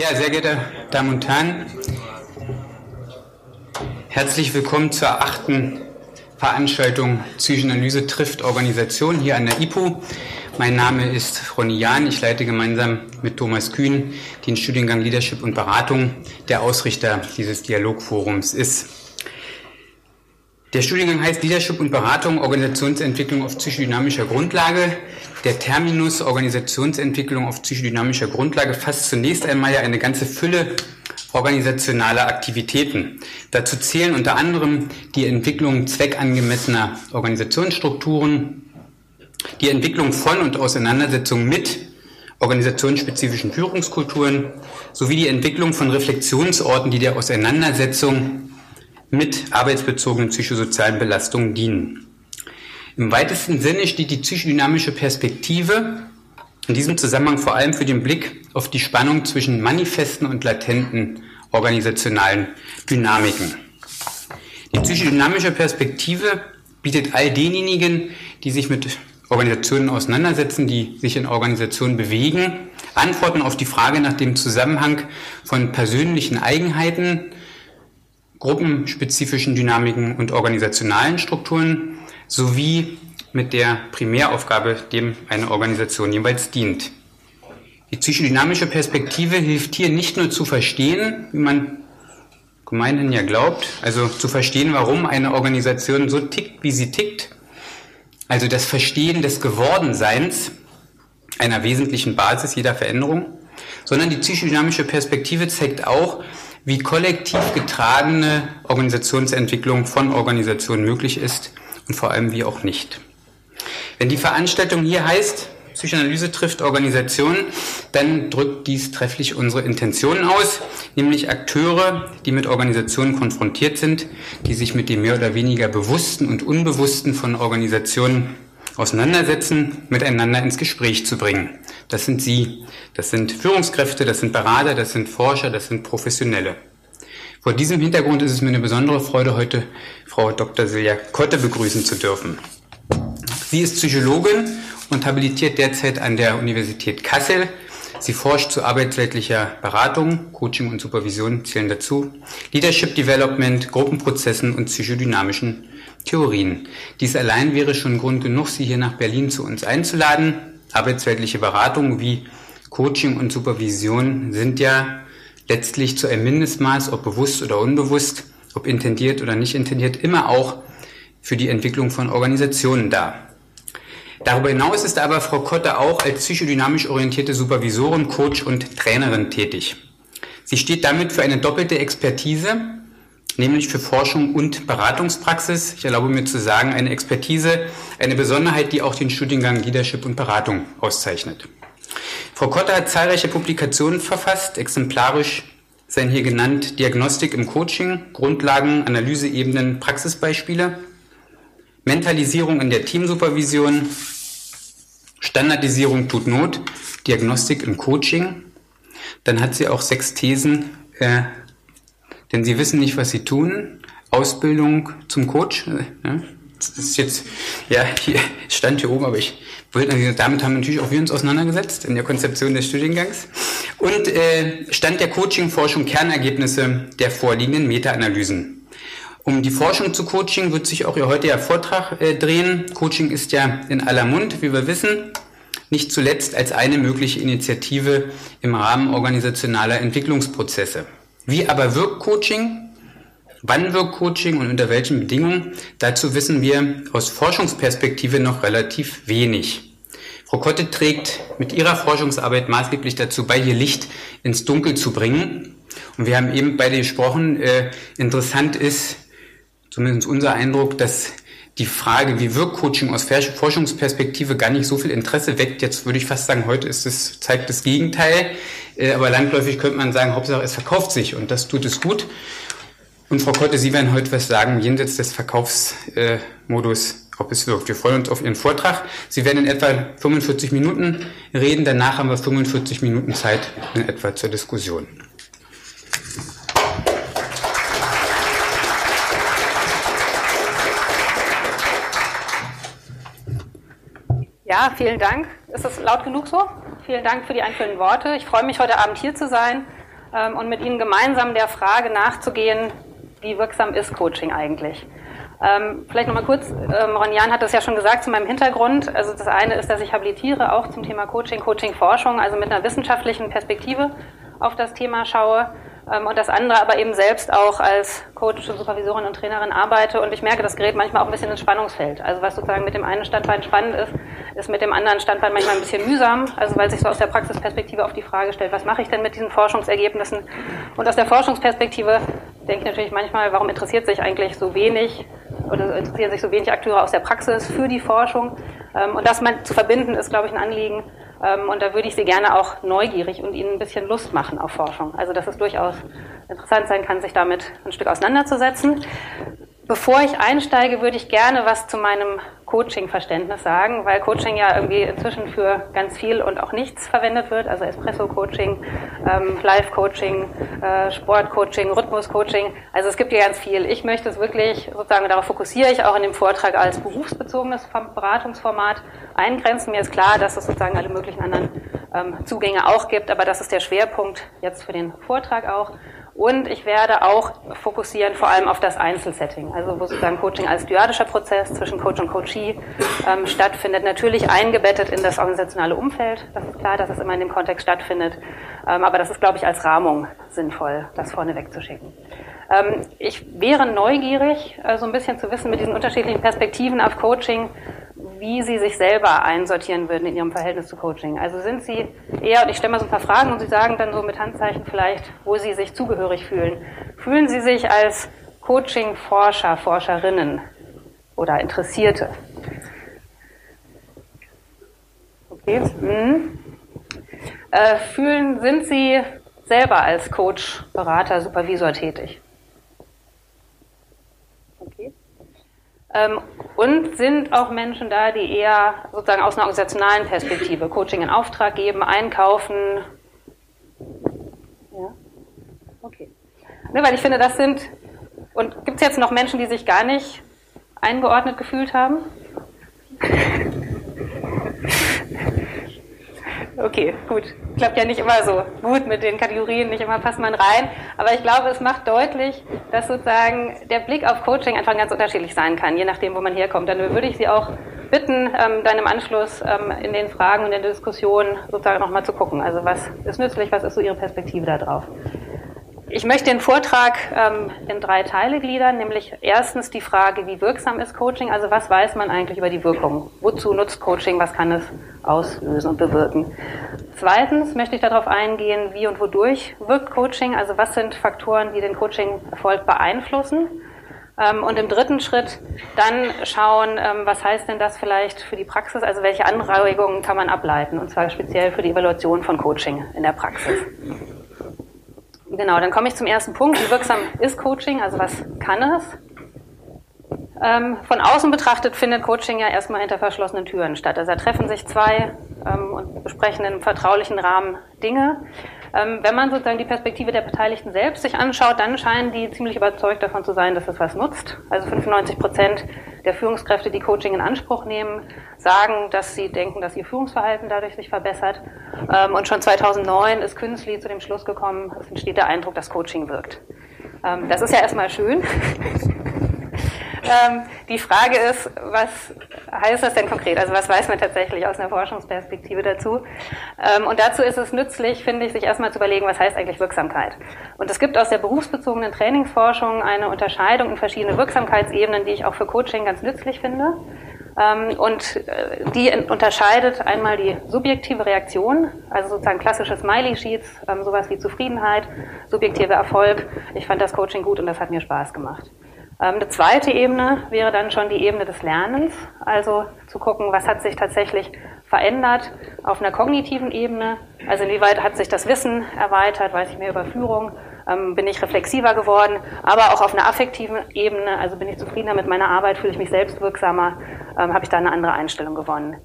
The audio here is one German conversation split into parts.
Ja, sehr geehrte Damen und Herren, herzlich willkommen zur achten Veranstaltung Psychoanalyse trifft Organisation hier an der IPO. Mein Name ist Ronny Jahn. Ich leite gemeinsam mit Thomas Kühn den Studiengang Leadership und Beratung, der Ausrichter dieses Dialogforums ist. Der Studiengang heißt Leadership und Beratung, Organisationsentwicklung auf psychodynamischer Grundlage. Der Terminus Organisationsentwicklung auf psychodynamischer Grundlage fasst zunächst einmal ja eine ganze Fülle organisationaler Aktivitäten. Dazu zählen unter anderem die Entwicklung zweckangemessener Organisationsstrukturen, die Entwicklung von und Auseinandersetzung mit organisationsspezifischen Führungskulturen sowie die Entwicklung von Reflexionsorten, die der Auseinandersetzung mit arbeitsbezogenen psychosozialen Belastungen dienen. Im weitesten Sinne steht die psychodynamische Perspektive in diesem Zusammenhang vor allem für den Blick auf die Spannung zwischen manifesten und latenten organisationalen Dynamiken. Die psychodynamische Perspektive bietet all denjenigen, die sich mit Organisationen auseinandersetzen, die sich in Organisationen bewegen, Antworten auf die Frage nach dem Zusammenhang von persönlichen Eigenheiten, gruppenspezifischen Dynamiken und organisationalen Strukturen sowie mit der Primäraufgabe, dem eine Organisation jeweils dient. Die psychodynamische Perspektive hilft hier nicht nur zu verstehen, wie man gemeinhin ja glaubt, also zu verstehen, warum eine Organisation so tickt, wie sie tickt, also das Verstehen des Gewordenseins, einer wesentlichen Basis jeder Veränderung, sondern die psychodynamische Perspektive zeigt auch, wie kollektiv getragene Organisationsentwicklung von Organisationen möglich ist und vor allem wie auch nicht. Wenn die Veranstaltung hier heißt, Psychoanalyse trifft Organisation, dann drückt dies trefflich unsere Intentionen aus, nämlich Akteure, die mit Organisationen konfrontiert sind, die sich mit dem mehr oder weniger bewussten und unbewussten von Organisationen auseinandersetzen, miteinander ins Gespräch zu bringen. Das sind Sie, das sind Führungskräfte, das sind Berater, das sind Forscher, das sind Professionelle. Vor diesem Hintergrund ist es mir eine besondere Freude, heute Frau Dr. Silja Kotte begrüßen zu dürfen. Sie ist Psychologin und habilitiert derzeit an der Universität Kassel. Sie forscht zu arbeitsweltlicher Beratung, Coaching und Supervision zählen dazu, Leadership Development, Gruppenprozessen und psychodynamischen Theorien. Dies allein wäre schon Grund genug, Sie hier nach Berlin zu uns einzuladen. Arbeitsweltliche Beratung wie Coaching und Supervision sind ja letztlich zu einem Mindestmaß, ob bewusst oder unbewusst, ob intendiert oder nicht intendiert, immer auch für die Entwicklung von Organisationen da. Darüber hinaus ist aber Frau Kotte auch als psychodynamisch orientierte Supervisorin, Coach und Trainerin tätig. Sie steht damit für eine doppelte Expertise, nämlich für Forschung und Beratungspraxis. Ich erlaube mir zu sagen, eine Expertise, eine Besonderheit, die auch den Studiengang Leadership und Beratung auszeichnet. Frau Kotte hat zahlreiche Publikationen verfasst, exemplarisch seien hier genannt Diagnostik im Coaching, Grundlagen, Analyseebenen, Praxisbeispiele. Mentalisierung in der Teamsupervision, Standardisierung tut Not, Diagnostik im Coaching. Dann hat sie auch sechs Thesen, äh, denn sie wissen nicht, was sie tun. Ausbildung zum Coach. Äh, das ist jetzt, ja, hier stand hier oben, aber ich wollte, damit haben natürlich auch wir uns auseinandergesetzt in der Konzeption des Studiengangs. Und äh, Stand der Coaching-Forschung Kernergebnisse der vorliegenden Meta-Analysen. Um die Forschung zu Coaching wird sich auch Ihr heutiger Vortrag äh, drehen. Coaching ist ja in aller Mund, wie wir wissen, nicht zuletzt als eine mögliche Initiative im Rahmen organisationaler Entwicklungsprozesse. Wie aber wirkt Coaching? Wann wirkt Coaching und unter welchen Bedingungen? Dazu wissen wir aus Forschungsperspektive noch relativ wenig. Frau Kotte trägt mit ihrer Forschungsarbeit maßgeblich dazu bei, hier Licht ins Dunkel zu bringen. Und wir haben eben beide gesprochen, äh, interessant ist, zumindest unser Eindruck, dass die Frage, wie wirkt Coaching aus Forschungsperspektive gar nicht so viel Interesse weckt. Jetzt würde ich fast sagen, heute ist es, zeigt das Gegenteil. Äh, aber landläufig könnte man sagen, Hauptsache es verkauft sich und das tut es gut. Und Frau Kotte, Sie werden heute was sagen, jenseits des Verkaufsmodus, ob es wirkt. Wir freuen uns auf Ihren Vortrag. Sie werden in etwa 45 Minuten reden. Danach haben wir 45 Minuten Zeit in etwa zur Diskussion. Ja, vielen Dank. Ist das laut genug so? Vielen Dank für die einführenden Worte. Ich freue mich, heute Abend hier zu sein ähm, und mit Ihnen gemeinsam der Frage nachzugehen, wie wirksam ist Coaching eigentlich? Ähm, vielleicht nochmal kurz, ähm, Ron hat das ja schon gesagt zu meinem Hintergrund. Also das eine ist, dass ich habilitiere auch zum Thema Coaching, Coaching-Forschung, also mit einer wissenschaftlichen Perspektive auf das Thema schaue. Ähm, und das andere aber eben selbst auch als Coach, Supervisorin und Trainerin arbeite. Und ich merke, das gerät manchmal auch ein bisschen ins Spannungsfeld. Also was sozusagen mit dem einen Standbein spannend ist, ist mit dem anderen Standbein manchmal ein bisschen mühsam. Also weil sich so aus der Praxisperspektive auf die Frage stellt, was mache ich denn mit diesen Forschungsergebnissen? Und aus der Forschungsperspektive denke ich natürlich manchmal, warum interessiert sich eigentlich so wenig oder interessieren sich so wenig Akteure aus der Praxis für die Forschung? Ähm, und das zu verbinden, ist, glaube ich, ein Anliegen, und da würde ich Sie gerne auch neugierig und Ihnen ein bisschen Lust machen auf Forschung. Also, dass es durchaus interessant sein kann, sich damit ein Stück auseinanderzusetzen. Bevor ich einsteige, würde ich gerne was zu meinem Coaching-Verständnis sagen, weil Coaching ja irgendwie inzwischen für ganz viel und auch nichts verwendet wird, also Espresso-Coaching, ähm, Live-Coaching, äh, Sport-Coaching, Rhythmus-Coaching. Also es gibt ja ganz viel. Ich möchte es wirklich, sozusagen darauf fokussiere ich auch in dem Vortrag als berufsbezogenes Beratungsformat eingrenzen. Mir ist klar, dass es sozusagen alle möglichen anderen ähm, Zugänge auch gibt, aber das ist der Schwerpunkt jetzt für den Vortrag auch. Und ich werde auch fokussieren vor allem auf das Einzelsetting, also wo sozusagen Coaching als dyadischer Prozess zwischen Coach und Coachee ähm, stattfindet. Natürlich eingebettet in das organisationale Umfeld. Das ist klar, dass es immer in dem Kontext stattfindet. Ähm, aber das ist, glaube ich, als Rahmung sinnvoll, das vorne wegzuschicken. Ähm, ich wäre neugierig, äh, so ein bisschen zu wissen mit diesen unterschiedlichen Perspektiven auf Coaching, wie Sie sich selber einsortieren würden in Ihrem Verhältnis zu Coaching. Also sind Sie eher, und ich stelle mal so ein paar Fragen und Sie sagen dann so mit Handzeichen vielleicht, wo Sie sich zugehörig fühlen. Fühlen Sie sich als Coaching-Forscher, Forscherinnen oder Interessierte? Okay. Hm. Äh, fühlen, sind Sie selber als Coach, Berater, Supervisor tätig? Und sind auch Menschen da, die eher sozusagen aus einer organisationalen Perspektive Coaching in Auftrag geben, einkaufen. Ja, okay. Ne, weil ich finde, das sind, und gibt es jetzt noch Menschen, die sich gar nicht eingeordnet gefühlt haben? Okay, gut. Klappt ja nicht immer so gut mit den Kategorien, nicht immer passt man rein. Aber ich glaube, es macht deutlich, dass sozusagen der Blick auf Coaching einfach ganz unterschiedlich sein kann, je nachdem, wo man herkommt. Dann würde ich Sie auch bitten, ähm, dann im Anschluss ähm, in den Fragen und in der Diskussion sozusagen nochmal zu gucken. Also was ist nützlich, was ist so Ihre Perspektive da drauf? Ich möchte den Vortrag ähm, in drei Teile gliedern, nämlich erstens die Frage, wie wirksam ist Coaching, also was weiß man eigentlich über die Wirkung? Wozu nutzt Coaching, was kann es auslösen und bewirken? Zweitens möchte ich darauf eingehen, wie und wodurch wirkt Coaching, also was sind Faktoren, die den Coaching-Erfolg beeinflussen? Ähm, und im dritten Schritt dann schauen, ähm, was heißt denn das vielleicht für die Praxis, also welche Anregungen kann man ableiten, und zwar speziell für die Evaluation von Coaching in der Praxis. Genau, dann komme ich zum ersten Punkt. Wie wirksam ist Coaching? Also was kann es? Ähm, von außen betrachtet findet Coaching ja erstmal hinter verschlossenen Türen statt. Also da treffen sich zwei ähm, und besprechen in einem vertraulichen Rahmen Dinge. Ähm, wenn man sozusagen die Perspektive der Beteiligten selbst sich anschaut, dann scheinen die ziemlich überzeugt davon zu sein, dass es was nutzt. Also 95 Prozent der Führungskräfte, die Coaching in Anspruch nehmen, sagen, dass sie denken, dass ihr Führungsverhalten dadurch sich verbessert. Ähm, und schon 2009 ist Künstli zu dem Schluss gekommen, es entsteht der Eindruck, dass Coaching wirkt. Ähm, das ist ja erstmal schön. Die Frage ist, was heißt das denn konkret? Also was weiß man tatsächlich aus einer Forschungsperspektive dazu? Ähm, und dazu ist es nützlich, finde ich, sich erstmal zu überlegen, was heißt eigentlich Wirksamkeit? Und es gibt aus der berufsbezogenen Trainingsforschung eine Unterscheidung in verschiedene Wirksamkeitsebenen, die ich auch für Coaching ganz nützlich finde. Ähm, und äh, die unterscheidet einmal die subjektive Reaktion, also sozusagen klassische Smiley-Sheets, ähm, sowas wie Zufriedenheit, subjektiver Erfolg. Ich fand das Coaching gut und das hat mir Spaß gemacht. Ähm, eine zweite Ebene wäre dann schon die Ebene des Lernens, also zu gucken, was hat sich tatsächlich verändert auf einer kognitiven Ebene, also inwieweit hat sich das Wissen erweitert, weiß ich mehr über Führung, ähm, bin ich reflexiver geworden, aber auch auf einer affektiven Ebene, also bin ich zufriedener mit meiner Arbeit, fühle ich mich selbstwirksamer, ähm, habe ich da eine andere Einstellung gewonnen.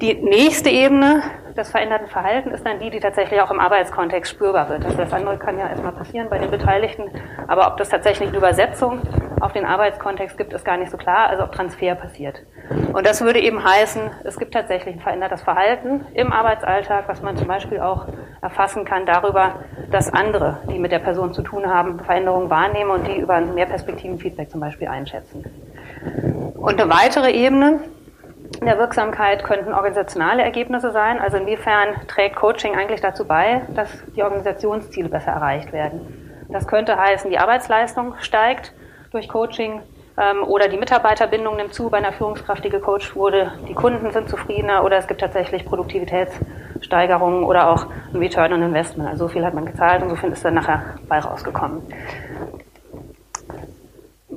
Die nächste Ebene des veränderten Verhaltens ist dann die, die tatsächlich auch im Arbeitskontext spürbar wird. Also das andere kann ja erstmal passieren bei den Beteiligten, aber ob das tatsächlich eine Übersetzung auf den Arbeitskontext gibt, ist gar nicht so klar, also ob Transfer passiert. Und das würde eben heißen, es gibt tatsächlich ein verändertes Verhalten im Arbeitsalltag, was man zum Beispiel auch erfassen kann darüber, dass andere, die mit der Person zu tun haben, Veränderungen wahrnehmen und die über ein Mehrperspektiven-Feedback zum Beispiel einschätzen. Und eine weitere Ebene der Wirksamkeit könnten organisationale Ergebnisse sein. Also inwiefern trägt Coaching eigentlich dazu bei, dass die Organisationsziele besser erreicht werden. Das könnte heißen, die Arbeitsleistung steigt durch Coaching ähm, oder die Mitarbeiterbindung nimmt zu bei einer Führungskraft, die gecoacht wurde, die Kunden sind zufriedener oder es gibt tatsächlich Produktivitätssteigerungen oder auch ein Return on Investment. Also so viel hat man gezahlt und so viel ist dann nachher bei rausgekommen.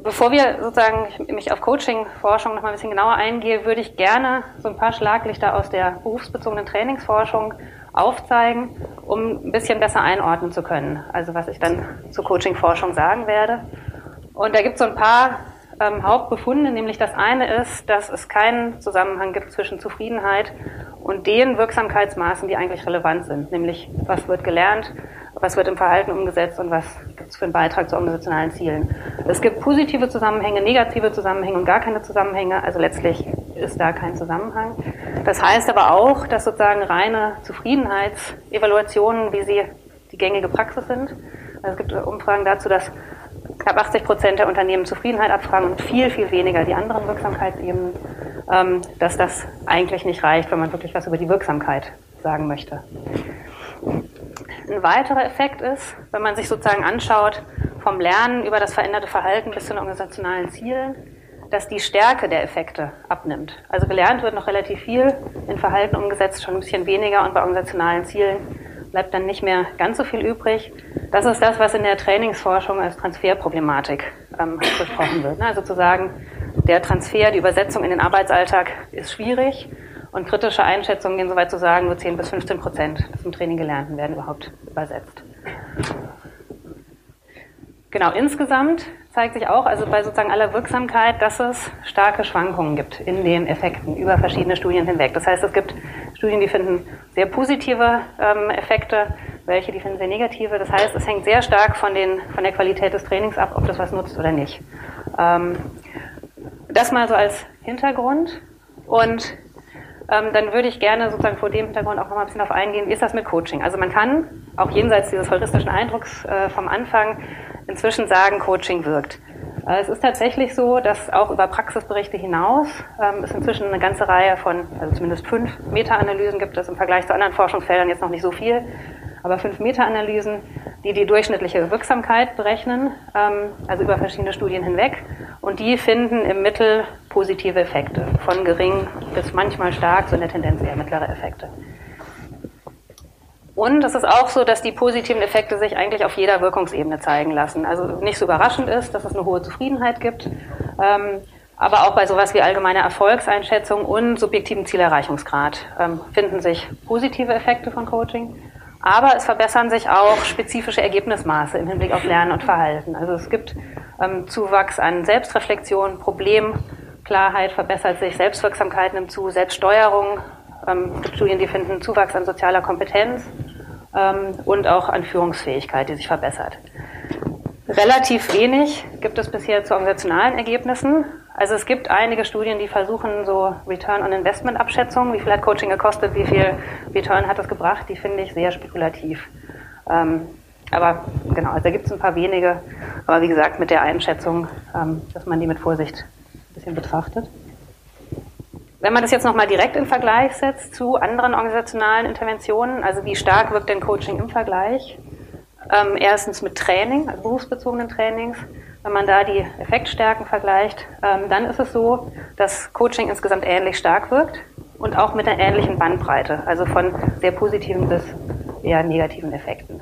Bevor wir sozusagen mich auf Coaching-Forschung noch mal ein bisschen genauer eingehe, würde ich gerne so ein paar Schlaglichter aus der berufsbezogenen Trainingsforschung aufzeigen, um ein bisschen besser einordnen zu können. Also was ich dann zur Coaching-Forschung sagen werde. Und da gibt es so ein paar ähm, Hauptbefunde, nämlich das eine ist, dass es keinen Zusammenhang gibt zwischen Zufriedenheit und den Wirksamkeitsmaßen, die eigentlich relevant sind, nämlich was wird gelernt, was wird im Verhalten umgesetzt und was gibt es für einen Beitrag zu organisationalen Zielen. Es gibt positive Zusammenhänge, negative Zusammenhänge und gar keine Zusammenhänge, also letztlich ist da kein Zusammenhang. Das heißt aber auch, dass sozusagen reine Zufriedenheitsevaluationen, wie sie die gängige Praxis sind, also es gibt Umfragen dazu, dass knapp 80 Prozent der Unternehmen Zufriedenheit abfragen und viel, viel weniger die anderen Wirksamkeitsebenen, ähm, dass das eigentlich nicht reicht, wenn man wirklich was über die Wirksamkeit sagen möchte. Ein weiterer Effekt ist, wenn man sich sozusagen anschaut, vom Lernen über das veränderte Verhalten bis zu den organisationalen Zielen, dass die Stärke der Effekte abnimmt. Also gelernt wird noch relativ viel, in Verhalten umgesetzt schon ein bisschen weniger und bei organisationalen Zielen bleibt dann nicht mehr ganz so viel übrig. Das ist das, was in der Trainingsforschung als Transferproblematik ähm, besprochen wird. Also zu sagen, der Transfer, die Übersetzung in den Arbeitsalltag ist schwierig und kritische Einschätzungen gehen so weit zu sagen, nur 10 bis 15 Prozent des im Training Gelernten werden überhaupt übersetzt. Genau, insgesamt zeigt sich auch, also bei sozusagen aller Wirksamkeit, dass es starke Schwankungen gibt in den Effekten über verschiedene Studien hinweg. Das heißt, es gibt Studien, die finden sehr positive ähm, Effekte, welche die finden sehr negative. Das heißt, es hängt sehr stark von, den, von der Qualität des Trainings ab, ob das was nutzt oder nicht. Ähm, das mal so als Hintergrund. Und ähm, dann würde ich gerne sozusagen vor dem Hintergrund auch noch mal ein bisschen auf eingehen, wie ist das mit Coaching? Also man kann auch jenseits dieses heuristischen Eindrucks äh, vom Anfang inzwischen sagen, Coaching wirkt. Äh, es ist tatsächlich so, dass auch über Praxisberichte hinaus ähm, es inzwischen eine ganze Reihe von, also zumindest fünf Meta-Analysen gibt es im Vergleich zu anderen Forschungsfeldern jetzt noch nicht so viel, aber fünf Meta-Analysen, die die durchschnittliche Wirksamkeit berechnen, ähm, also über verschiedene Studien hinweg. Und die finden im Mittel positive Effekte, von gering bis manchmal stark, so in der Tendenz eher mittlere Effekte. Und es ist auch so, dass die positiven Effekte sich eigentlich auf jeder Wirkungsebene zeigen lassen. Also nicht so überraschend ist, dass es eine hohe Zufriedenheit gibt, ähm, aber auch bei sowas wie allgemeiner Erfolgseinschätzung und subjektiven Zielerreichungsgrad ähm, finden sich positive Effekte von Coaching. Aber es verbessern sich auch spezifische Ergebnismaße im Hinblick auf Lernen und Verhalten. Also es gibt ähm, Zuwachs an Selbstreflexion, Problemklarheit verbessert sich, Selbstwirksamkeit nimmt zu, Selbststeuerung. Ähm, es gibt Studien, die finden Zuwachs an sozialer Kompetenz ähm, und auch an Führungsfähigkeit, die sich verbessert. Relativ wenig gibt es bisher zu organisationalen Ergebnissen. Also es gibt einige Studien, die versuchen so Return on Investment Abschätzungen, wie viel hat Coaching gekostet, wie viel Return hat es gebracht, die finde ich sehr spekulativ. Ähm, aber genau, also da gibt es ein paar wenige, aber wie gesagt mit der Einschätzung, ähm, dass man die mit Vorsicht ein bisschen betrachtet. Wenn man das jetzt nochmal direkt in Vergleich setzt zu anderen organisationalen Interventionen, also wie stark wirkt denn Coaching im Vergleich? Ähm, erstens mit Training, also berufsbezogenen Trainings, wenn man da die Effektstärken vergleicht, ähm, dann ist es so, dass Coaching insgesamt ähnlich stark wirkt und auch mit einer ähnlichen Bandbreite, also von sehr positiven bis eher negativen Effekten.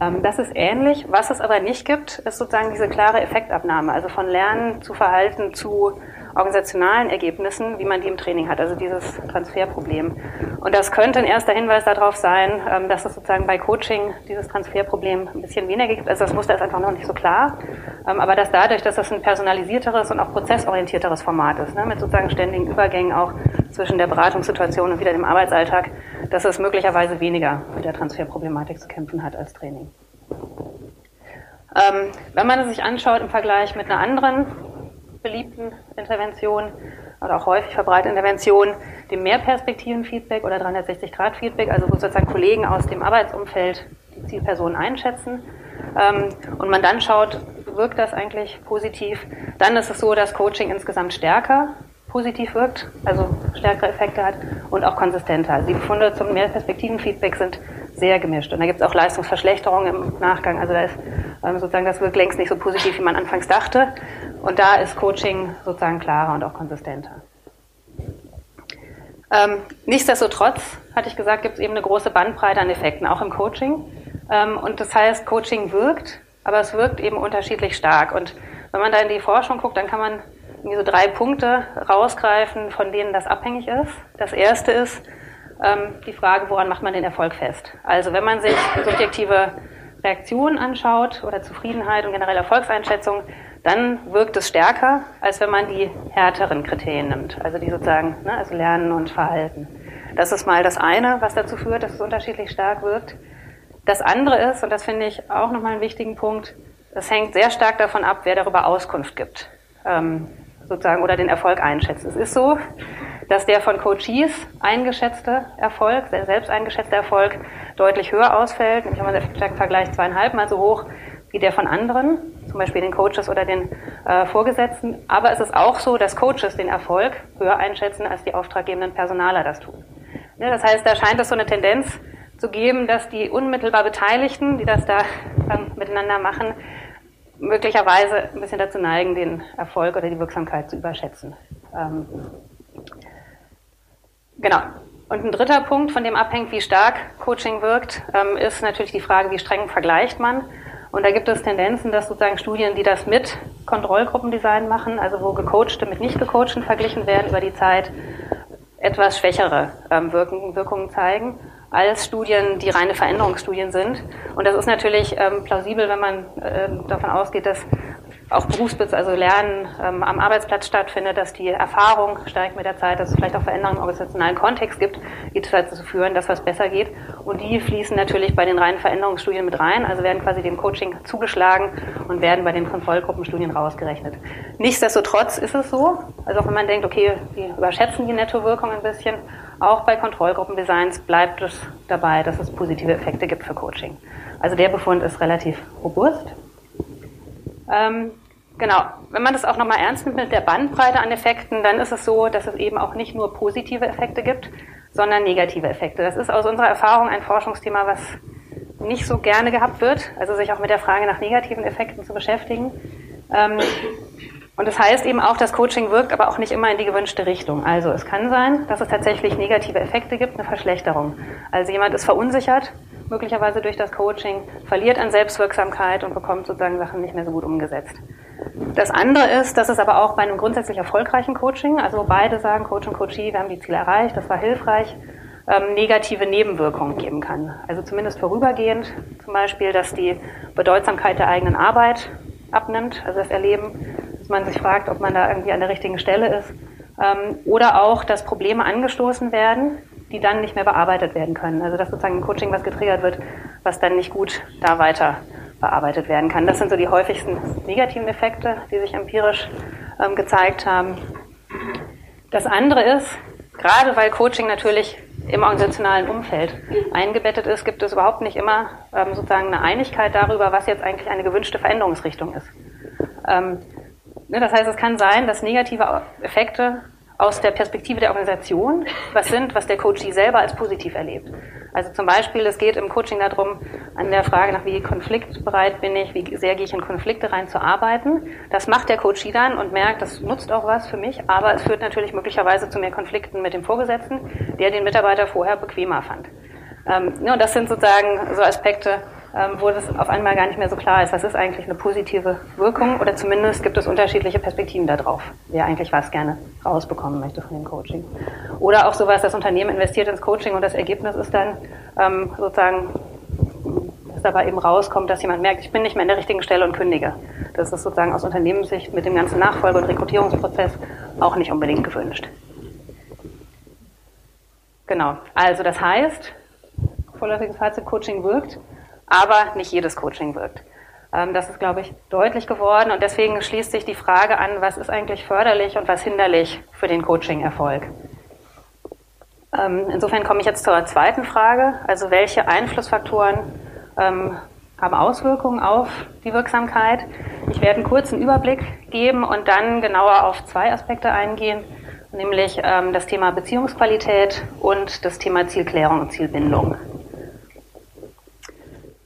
Ähm, das ist ähnlich. Was es aber nicht gibt, ist sozusagen diese klare Effektabnahme, also von Lernen zu Verhalten zu organisationalen Ergebnissen, wie man die im Training hat, also dieses Transferproblem. Und das könnte ein erster Hinweis darauf sein, ähm, dass es sozusagen bei Coaching dieses Transferproblem ein bisschen weniger gibt. Also das Muster ist einfach noch nicht so klar. Ähm, aber dass dadurch, dass das ein personalisierteres und auch prozessorientierteres Format ist, ne, mit sozusagen ständigen Übergängen auch zwischen der Beratungssituation und wieder dem Arbeitsalltag, dass es möglicherweise weniger mit der Transferproblematik zu kämpfen hat als Training. Ähm, wenn man es sich anschaut im Vergleich mit einer anderen beliebten Intervention oder auch häufig verbreiteten Intervention, dem Mehrperspektiven-Feedback oder 360-Grad-Feedback, also wo sozusagen Kollegen aus dem Arbeitsumfeld die Zielperson einschätzen. Ähm, und man dann schaut, wirkt das eigentlich positiv, dann ist es so, dass Coaching insgesamt stärker positiv wirkt, also stärkere Effekte hat und auch konsistenter. Die Befunde zum Mehrperspektiven-Feedback sind sehr gemischt. Und da gibt es auch Leistungsverschlechterungen im Nachgang. Also da ist ähm, sozusagen das wirkt längst nicht so positiv, wie man anfangs dachte. Und da ist Coaching sozusagen klarer und auch konsistenter. Ähm, nichtsdestotrotz, hatte ich gesagt, gibt es eben eine große Bandbreite an Effekten, auch im Coaching. Ähm, und das heißt, Coaching wirkt, aber es wirkt eben unterschiedlich stark. Und wenn man da in die Forschung guckt, dann kann man irgendwie so drei Punkte rausgreifen, von denen das abhängig ist. Das erste ist ähm, die Frage, woran macht man den Erfolg fest? Also wenn man sich subjektive Reaktionen anschaut oder Zufriedenheit und generelle Erfolgseinschätzung, dann wirkt es stärker, als wenn man die härteren Kriterien nimmt, also die sozusagen, ne, also Lernen und Verhalten. Das ist mal das eine, was dazu führt, dass es unterschiedlich stark wirkt. Das andere ist, und das finde ich auch nochmal einen wichtigen Punkt, das hängt sehr stark davon ab, wer darüber Auskunft gibt. Ähm, sozusagen oder den Erfolg einschätzt. Es ist so, dass der von Coaches eingeschätzte Erfolg, der selbst eingeschätzte Erfolg deutlich höher ausfällt, nämlich wenn man den Vergleich zweieinhalb Mal so hoch wie der von anderen, zum Beispiel den Coaches oder den äh, Vorgesetzten. Aber es ist auch so, dass Coaches den Erfolg höher einschätzen, als die auftraggebenden Personaler das tun. Ja, das heißt, da scheint es so eine Tendenz zu geben, dass die unmittelbar Beteiligten, die das da ähm, miteinander machen, möglicherweise ein bisschen dazu neigen, den Erfolg oder die Wirksamkeit zu überschätzen. Ähm, genau. Und ein dritter Punkt, von dem abhängt, wie stark Coaching wirkt, ähm, ist natürlich die Frage, wie streng vergleicht man. Und da gibt es Tendenzen, dass sozusagen Studien, die das mit Kontrollgruppendesign machen, also wo gecoachte mit nicht gecoachten verglichen werden über die Zeit, etwas schwächere ähm, Wirkungen zeigen als Studien, die reine Veränderungsstudien sind. Und das ist natürlich ähm, plausibel, wenn man äh, davon ausgeht, dass auch Berufsbitz, also Lernen ähm, am Arbeitsplatz stattfindet, dass die Erfahrung steigt mit der Zeit, dass es vielleicht auch Veränderungen im organisationalen Kontext gibt, die dazu führen, dass was besser geht. Und die fließen natürlich bei den reinen Veränderungsstudien mit rein, also werden quasi dem Coaching zugeschlagen und werden bei den Kontrollgruppenstudien rausgerechnet. Nichtsdestotrotz ist es so, also auch wenn man denkt, okay, wir überschätzen die Nettowirkung ein bisschen, auch bei Kontrollgruppendesigns bleibt es dabei, dass es positive Effekte gibt für Coaching. Also der Befund ist relativ robust. Ähm, genau, wenn man das auch nochmal ernst nimmt mit der Bandbreite an Effekten, dann ist es so, dass es eben auch nicht nur positive Effekte gibt, sondern negative Effekte. Das ist aus unserer Erfahrung ein Forschungsthema, was nicht so gerne gehabt wird, also sich auch mit der Frage nach negativen Effekten zu beschäftigen. Ähm, und das heißt eben auch, dass Coaching wirkt, aber auch nicht immer in die gewünschte Richtung. Also es kann sein, dass es tatsächlich negative Effekte gibt, eine Verschlechterung. Also jemand ist verunsichert möglicherweise durch das Coaching, verliert an Selbstwirksamkeit und bekommt sozusagen Sachen nicht mehr so gut umgesetzt. Das andere ist, dass es aber auch bei einem grundsätzlich erfolgreichen Coaching, also beide sagen, Coach und Coachee, wir haben die Ziele erreicht, das war hilfreich, ähm, negative Nebenwirkungen geben kann. Also zumindest vorübergehend, zum Beispiel, dass die Bedeutsamkeit der eigenen Arbeit abnimmt, also das Erleben, dass man sich fragt, ob man da irgendwie an der richtigen Stelle ist. Ähm, oder auch, dass Probleme angestoßen werden, die dann nicht mehr bearbeitet werden können. Also dass sozusagen ein Coaching was getriggert wird, was dann nicht gut da weiter bearbeitet werden kann. Das sind so die häufigsten negativen Effekte, die sich empirisch ähm, gezeigt haben. Das andere ist, gerade weil Coaching natürlich im organisationalen Umfeld eingebettet ist, gibt es überhaupt nicht immer ähm, sozusagen eine Einigkeit darüber, was jetzt eigentlich eine gewünschte Veränderungsrichtung ist. Ähm, ne, das heißt, es kann sein, dass negative Effekte aus der Perspektive der Organisation, was sind, was der Coachee selber als positiv erlebt. Also zum Beispiel, es geht im Coaching darum, an der Frage nach, wie konfliktbereit bin ich, wie sehr gehe ich in Konflikte rein zu arbeiten. Das macht der Coachee dann und merkt, das nutzt auch was für mich, aber es führt natürlich möglicherweise zu mehr Konflikten mit dem Vorgesetzten, der den Mitarbeiter vorher bequemer fand. Ähm, ja, und das sind sozusagen so Aspekte, wo das auf einmal gar nicht mehr so klar ist, was ist eigentlich eine positive Wirkung oder zumindest gibt es unterschiedliche Perspektiven darauf, wer eigentlich was gerne rausbekommen möchte von dem Coaching. Oder auch sowas, das Unternehmen investiert ins Coaching und das Ergebnis ist dann ähm, sozusagen, dass dabei eben rauskommt, dass jemand merkt, ich bin nicht mehr an der richtigen Stelle und kündige. Das ist sozusagen aus Unternehmenssicht mit dem ganzen Nachfolge- und Rekrutierungsprozess auch nicht unbedingt gewünscht. Genau, also das heißt, vorläufiges Fazit, Coaching wirkt aber nicht jedes Coaching wirkt. Ähm, das ist, glaube ich, deutlich geworden und deswegen schließt sich die Frage an, was ist eigentlich förderlich und was hinderlich für den Coaching-Erfolg. Ähm, insofern komme ich jetzt zur zweiten Frage, also welche Einflussfaktoren ähm, haben Auswirkungen auf die Wirksamkeit. Ich werde einen kurzen Überblick geben und dann genauer auf zwei Aspekte eingehen, nämlich das Thema Beziehungsqualität und das Thema Zielklärung und Zielbindung.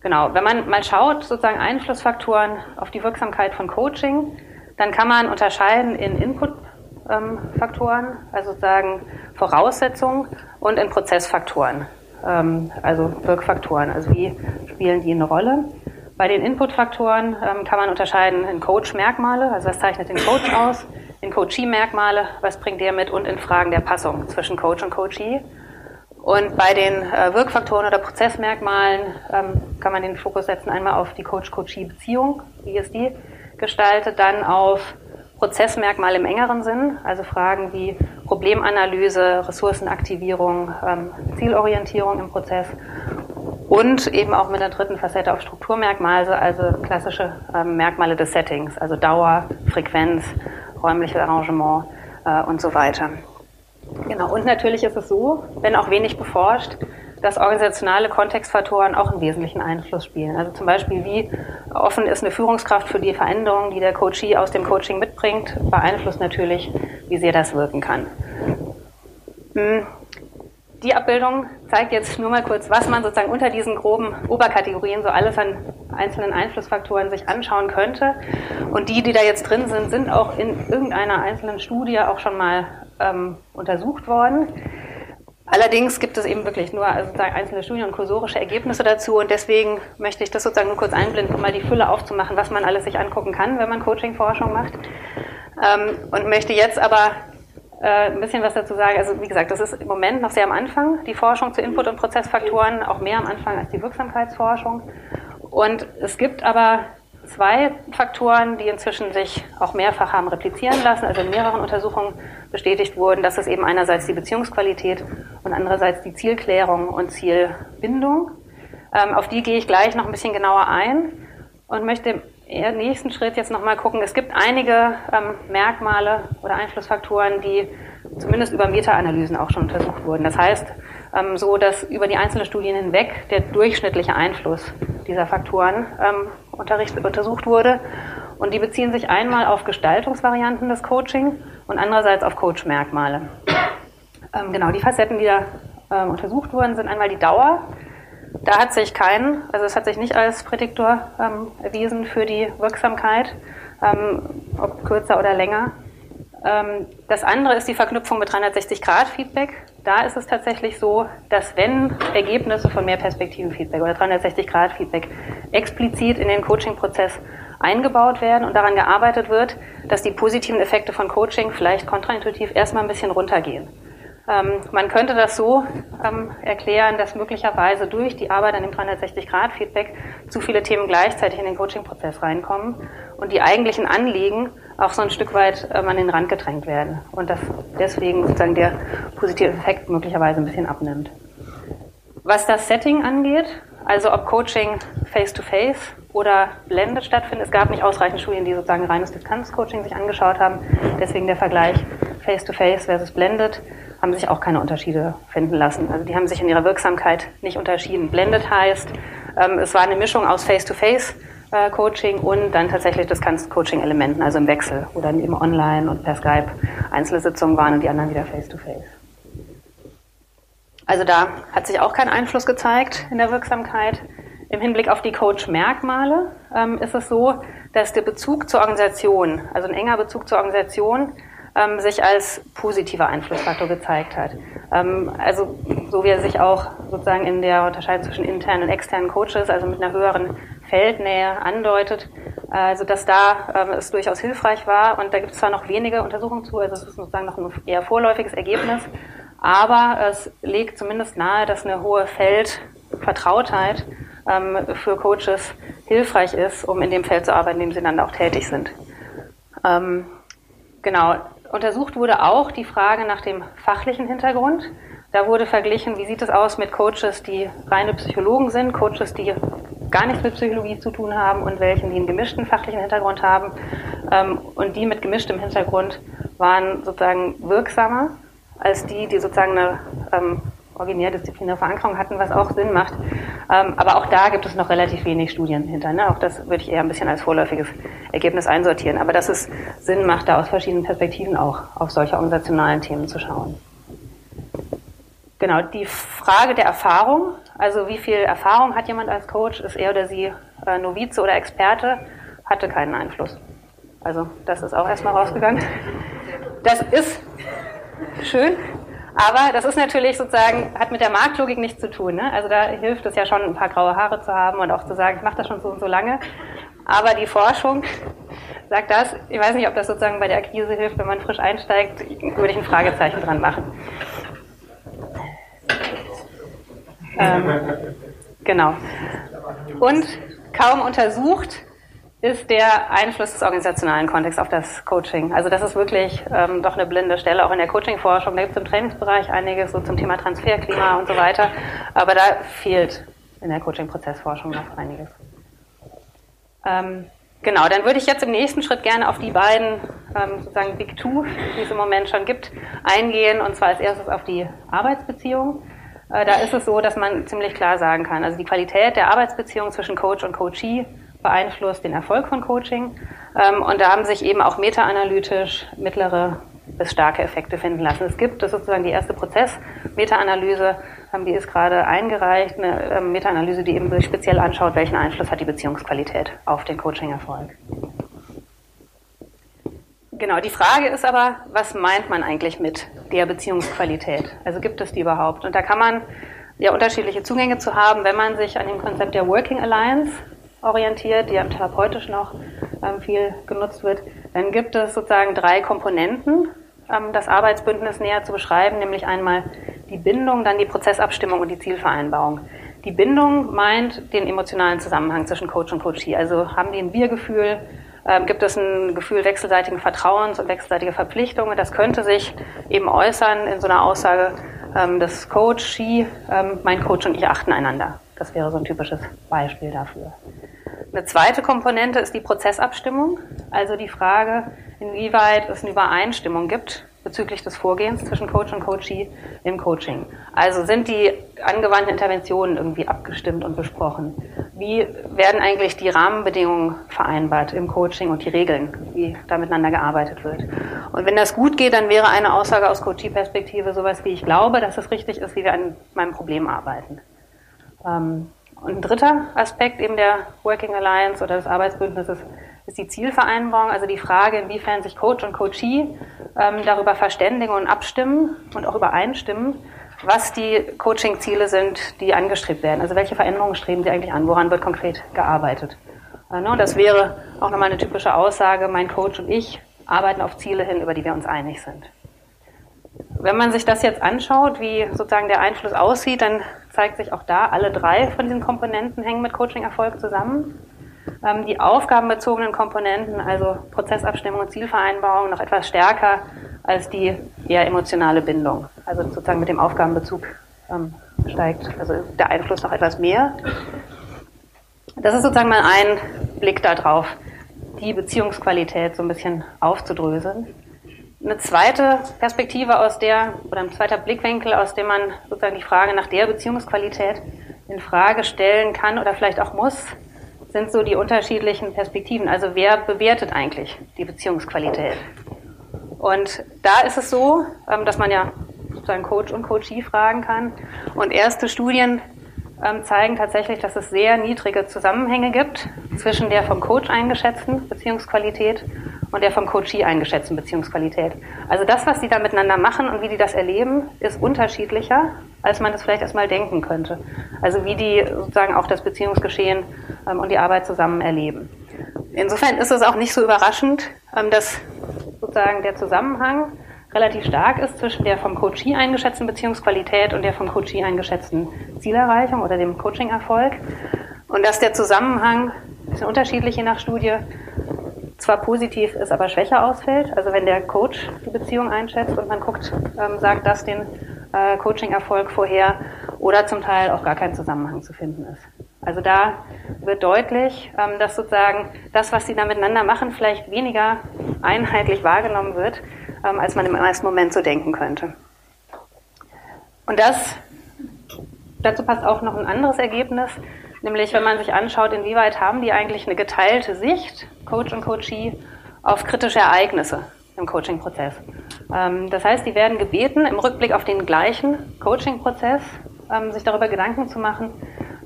Genau, wenn man mal schaut, sozusagen Einflussfaktoren auf die Wirksamkeit von Coaching, dann kann man unterscheiden in Inputfaktoren, also sozusagen Voraussetzungen und in Prozessfaktoren, ähm, also Wirkfaktoren, also wie spielen die eine Rolle. Bei den Inputfaktoren ähm, kann man unterscheiden in Coach-Merkmale, also was zeichnet den Coach aus, in Coachee-Merkmale, was bringt der mit und in Fragen der Passung zwischen Coach und Coachee. Und bei den äh, Wirkfaktoren oder Prozessmerkmalen ähm, kann man den Fokus setzen einmal auf die Coach-Coachee-Beziehung, wie ist die gestaltet, dann auf Prozessmerkmale im engeren Sinn, also Fragen wie Problemanalyse, Ressourcenaktivierung, ähm, Zielorientierung im Prozess und eben auch mit der dritten Facette auf Strukturmerkmale, also klassische ähm, Merkmale des Settings, also Dauer, Frequenz, räumliches Arrangement äh, und so weiter. Genau, und natürlich ist es so, wenn auch wenig beforscht, dass organisationale Kontextfaktoren auch einen wesentlichen Einfluss spielen. Also zum Beispiel, wie offen ist eine Führungskraft für die Veränderungen, die der Coachee aus dem Coaching mitbringt, beeinflusst natürlich, wie sehr das wirken kann. Hm. Die Abbildung zeigt jetzt nur mal kurz, was man sozusagen unter diesen groben Oberkategorien so alles an einzelnen Einflussfaktoren sich anschauen könnte. Und die, die da jetzt drin sind, sind auch in irgendeiner einzelnen Studie auch schon mal ähm, untersucht worden. Allerdings gibt es eben wirklich nur also einzelne Studien und kursorische Ergebnisse dazu und deswegen möchte ich das sozusagen nur kurz einblenden, um mal die Fülle aufzumachen, was man alles sich angucken kann, wenn man Coaching-Forschung macht. Ähm, und möchte jetzt aber äh, ein bisschen was dazu sagen. Also wie gesagt, das ist im Moment noch sehr am Anfang, die Forschung zu Input- und Prozessfaktoren, auch mehr am Anfang als die Wirksamkeitsforschung. Und es gibt aber zwei Faktoren, die inzwischen sich auch mehrfach haben replizieren lassen, also in mehreren Untersuchungen bestätigt wurden. Das ist eben einerseits die Beziehungsqualität und andererseits die Zielklärung und Zielbindung. Ähm, auf die gehe ich gleich noch ein bisschen genauer ein und möchte im nächsten Schritt jetzt nochmal gucken. Es gibt einige ähm, Merkmale oder Einflussfaktoren, die zumindest über Meta-Analysen auch schon untersucht wurden. Das heißt, ähm, so dass über die einzelnen Studien hinweg der durchschnittliche Einfluss dieser Faktoren ähm, untersucht wurde. Und die beziehen sich einmal auf Gestaltungsvarianten des Coaching und andererseits auf Coach-Merkmale. Ähm, genau, die Facetten, die da ähm, untersucht wurden, sind einmal die Dauer. Da hat sich kein, also es hat sich nicht als Prädiktor ähm, erwiesen für die Wirksamkeit, ähm, ob kürzer oder länger. Ähm, das andere ist die Verknüpfung mit 360-Grad-Feedback. Da ist es tatsächlich so, dass wenn Ergebnisse von Mehrperspektiven-Feedback oder 360-Grad-Feedback explizit in den Coaching-Prozess eingebaut werden und daran gearbeitet wird, dass die positiven Effekte von Coaching vielleicht kontraintuitiv erstmal ein bisschen runtergehen. Ähm, man könnte das so ähm, erklären, dass möglicherweise durch die Arbeit an dem 360-Grad-Feedback zu viele Themen gleichzeitig in den Coaching-Prozess reinkommen und die eigentlichen Anliegen auch so ein Stück weit ähm, an den Rand gedrängt werden und dass deswegen sozusagen der positive Effekt möglicherweise ein bisschen abnimmt. Was das Setting angeht, also ob Coaching face-to-face -face oder blended stattfindet, es gab nicht ausreichend Studien, die sozusagen reines Distanzcoaching sich angeschaut haben, deswegen der Vergleich face-to-face -face versus blended haben sich auch keine Unterschiede finden lassen. Also die haben sich in ihrer Wirksamkeit nicht unterschieden. Blended heißt, ähm, es war eine Mischung aus Face-to-Face-Coaching äh, und dann tatsächlich Distanz-Coaching-Elementen, also im Wechsel, wo dann eben online und per Skype einzelne Sitzungen waren und die anderen wieder Face-to-Face. -face. Also da hat sich auch kein Einfluss gezeigt in der Wirksamkeit. Im Hinblick auf die Coach-Merkmale ähm, ist es so, dass der Bezug zur Organisation, also ein enger Bezug zur Organisation, ähm, sich als positiver Einflussfaktor gezeigt hat. Ähm, also so wie er sich auch sozusagen in der Unterscheidung zwischen internen und externen Coaches, also mit einer höheren Feldnähe andeutet, also dass da ähm, es durchaus hilfreich war und da gibt es zwar noch wenige Untersuchungen zu, also es ist sozusagen noch ein eher vorläufiges Ergebnis, aber es legt zumindest nahe, dass eine hohe Feldvertrautheit ähm, für Coaches hilfreich ist, um in dem Feld zu arbeiten, in dem sie dann auch tätig sind. Ähm, genau, Untersucht wurde auch die Frage nach dem fachlichen Hintergrund. Da wurde verglichen, wie sieht es aus mit Coaches, die reine Psychologen sind, Coaches, die gar nichts mit Psychologie zu tun haben und welchen, die einen gemischten fachlichen Hintergrund haben. Ähm, und die mit gemischtem Hintergrund waren sozusagen wirksamer als die, die sozusagen eine ähm, originärdisziplinäre Verankerung hatten, was auch Sinn macht. Ähm, aber auch da gibt es noch relativ wenig Studien hinter. Ne? Auch das würde ich eher ein bisschen als vorläufiges Ergebnis einsortieren. Aber dass es Sinn macht, da aus verschiedenen Perspektiven auch auf solche organisationalen Themen zu schauen. Genau, die Frage der Erfahrung, also wie viel Erfahrung hat jemand als Coach, ist er oder sie äh, Novize oder Experte, hatte keinen Einfluss. Also das ist auch erstmal rausgegangen. Das ist schön, aber das ist natürlich sozusagen, hat mit der Marktlogik nichts zu tun. Ne? Also da hilft es ja schon, ein paar graue Haare zu haben und auch zu sagen, ich mache das schon so und so lange. Aber die Forschung sagt das, ich weiß nicht, ob das sozusagen bei der Akquise hilft, wenn man frisch einsteigt, würde ich ein Fragezeichen dran machen. Ähm, genau. Und kaum untersucht ist der Einfluss des organisationalen Kontexts auf das Coaching. Also das ist wirklich ähm, doch eine blinde Stelle, auch in der Coaching-Forschung. Da gibt es im Trainingsbereich einiges so zum Thema Transferklima und so weiter. Aber da fehlt in der Coaching-Prozessforschung noch einiges. Ähm, genau, dann würde ich jetzt im nächsten Schritt gerne auf die beiden ähm, sozusagen Big Two, die es im Moment schon gibt, eingehen. Und zwar als erstes auf die Arbeitsbeziehung. Äh, da ist es so, dass man ziemlich klar sagen kann, also die Qualität der Arbeitsbeziehung zwischen Coach und Coachee beeinflusst den Erfolg von Coaching. Ähm, und da haben sich eben auch meta-analytisch mittlere bis starke Effekte finden lassen. Es gibt, das ist sozusagen die erste Prozess-Meta-Analyse, ähm, die ist gerade eingereicht, eine ähm, Meta-Analyse, die eben speziell anschaut, welchen Einfluss hat die Beziehungsqualität auf den Coaching-Erfolg. Genau, die Frage ist aber, was meint man eigentlich mit der Beziehungsqualität? Also gibt es die überhaupt? Und da kann man ja unterschiedliche Zugänge zu haben, wenn man sich an dem Konzept der Working Alliance orientiert, die am therapeutisch noch ähm, viel genutzt wird, dann gibt es sozusagen drei Komponenten, ähm, das Arbeitsbündnis näher zu beschreiben, nämlich einmal die Bindung, dann die Prozessabstimmung und die Zielvereinbarung. Die Bindung meint den emotionalen Zusammenhang zwischen Coach und Coachee. Also haben die ein Biergefühl, ähm, gibt es ein Gefühl wechselseitigen Vertrauens und wechselseitiger Verpflichtungen. Das könnte sich eben äußern in so einer Aussage ähm, des Coach, ähm, mein Coach und ich achten einander. Das wäre so ein typisches Beispiel dafür. Eine zweite Komponente ist die Prozessabstimmung, also die Frage, inwieweit es eine Übereinstimmung gibt bezüglich des Vorgehens zwischen Coach und Coachee im Coaching. Also sind die angewandten Interventionen irgendwie abgestimmt und besprochen? Wie werden eigentlich die Rahmenbedingungen vereinbart im Coaching und die Regeln, wie da miteinander gearbeitet wird? Und wenn das gut geht, dann wäre eine Aussage aus Coachee-Perspektive sowas wie, ich glaube, dass es richtig ist, wie wir an meinem Problem arbeiten. Ähm, und ein dritter Aspekt eben der Working Alliance oder des Arbeitsbündnisses ist die Zielvereinbarung, also die Frage, inwiefern sich Coach und Coachee ähm, darüber verständigen und abstimmen und auch übereinstimmen, was die Coaching-Ziele sind, die angestrebt werden. Also welche Veränderungen streben sie eigentlich an, woran wird konkret gearbeitet. Äh, ne, das wäre auch nochmal eine typische Aussage, mein Coach und ich arbeiten auf Ziele hin, über die wir uns einig sind. Wenn man sich das jetzt anschaut, wie sozusagen der Einfluss aussieht, dann zeigt sich auch da, alle drei von diesen Komponenten hängen mit Coaching-Erfolg zusammen. Ähm, die aufgabenbezogenen Komponenten, also Prozessabstimmung und Zielvereinbarung, noch etwas stärker als die eher emotionale Bindung. Also sozusagen mit dem Aufgabenbezug ähm, steigt also der Einfluss noch etwas mehr. Das ist sozusagen mal ein Blick darauf, die Beziehungsqualität so ein bisschen aufzudröseln. Eine zweite Perspektive aus der, oder ein zweiter Blickwinkel, aus dem man sozusagen die Frage nach der Beziehungsqualität in Frage stellen kann oder vielleicht auch muss, sind so die unterschiedlichen Perspektiven. Also wer bewertet eigentlich die Beziehungsqualität? Und da ist es so, ähm, dass man ja sozusagen Coach und Coachee fragen kann. Und erste Studien ähm, zeigen tatsächlich, dass es sehr niedrige Zusammenhänge gibt zwischen der vom Coach eingeschätzten Beziehungsqualität und der vom Coachee eingeschätzten Beziehungsqualität. Also das, was sie da miteinander machen und wie die das erleben, ist unterschiedlicher, als man das vielleicht erstmal denken könnte. Also wie die sozusagen auch das Beziehungsgeschehen ähm, und die Arbeit zusammen erleben. Insofern ist es auch nicht so überraschend, ähm, dass sozusagen der Zusammenhang relativ stark ist zwischen der vom Coachee eingeschätzten Beziehungsqualität und der vom Coachee eingeschätzten Zielerreichung oder dem Coaching-Erfolg. Und dass der Zusammenhang, ein bisschen unterschiedlich je nach Studie, zwar positiv ist, aber schwächer ausfällt. Also wenn der Coach die Beziehung einschätzt und man guckt, ähm, sagt das den äh, Coaching-Erfolg vorher oder zum Teil auch gar kein Zusammenhang zu finden ist. Also da wird deutlich, ähm, dass sozusagen das, was sie da miteinander machen, vielleicht weniger einheitlich wahrgenommen wird, ähm, als man im ersten Moment so denken könnte. Und das, dazu passt auch noch ein anderes Ergebnis, nämlich wenn man sich anschaut, inwieweit haben die eigentlich eine geteilte Sicht, Coach und Coachee, auf kritische Ereignisse im Coaching-Prozess. Ähm, das heißt, die werden gebeten, im Rückblick auf den gleichen Coaching-Prozess sich darüber Gedanken zu machen,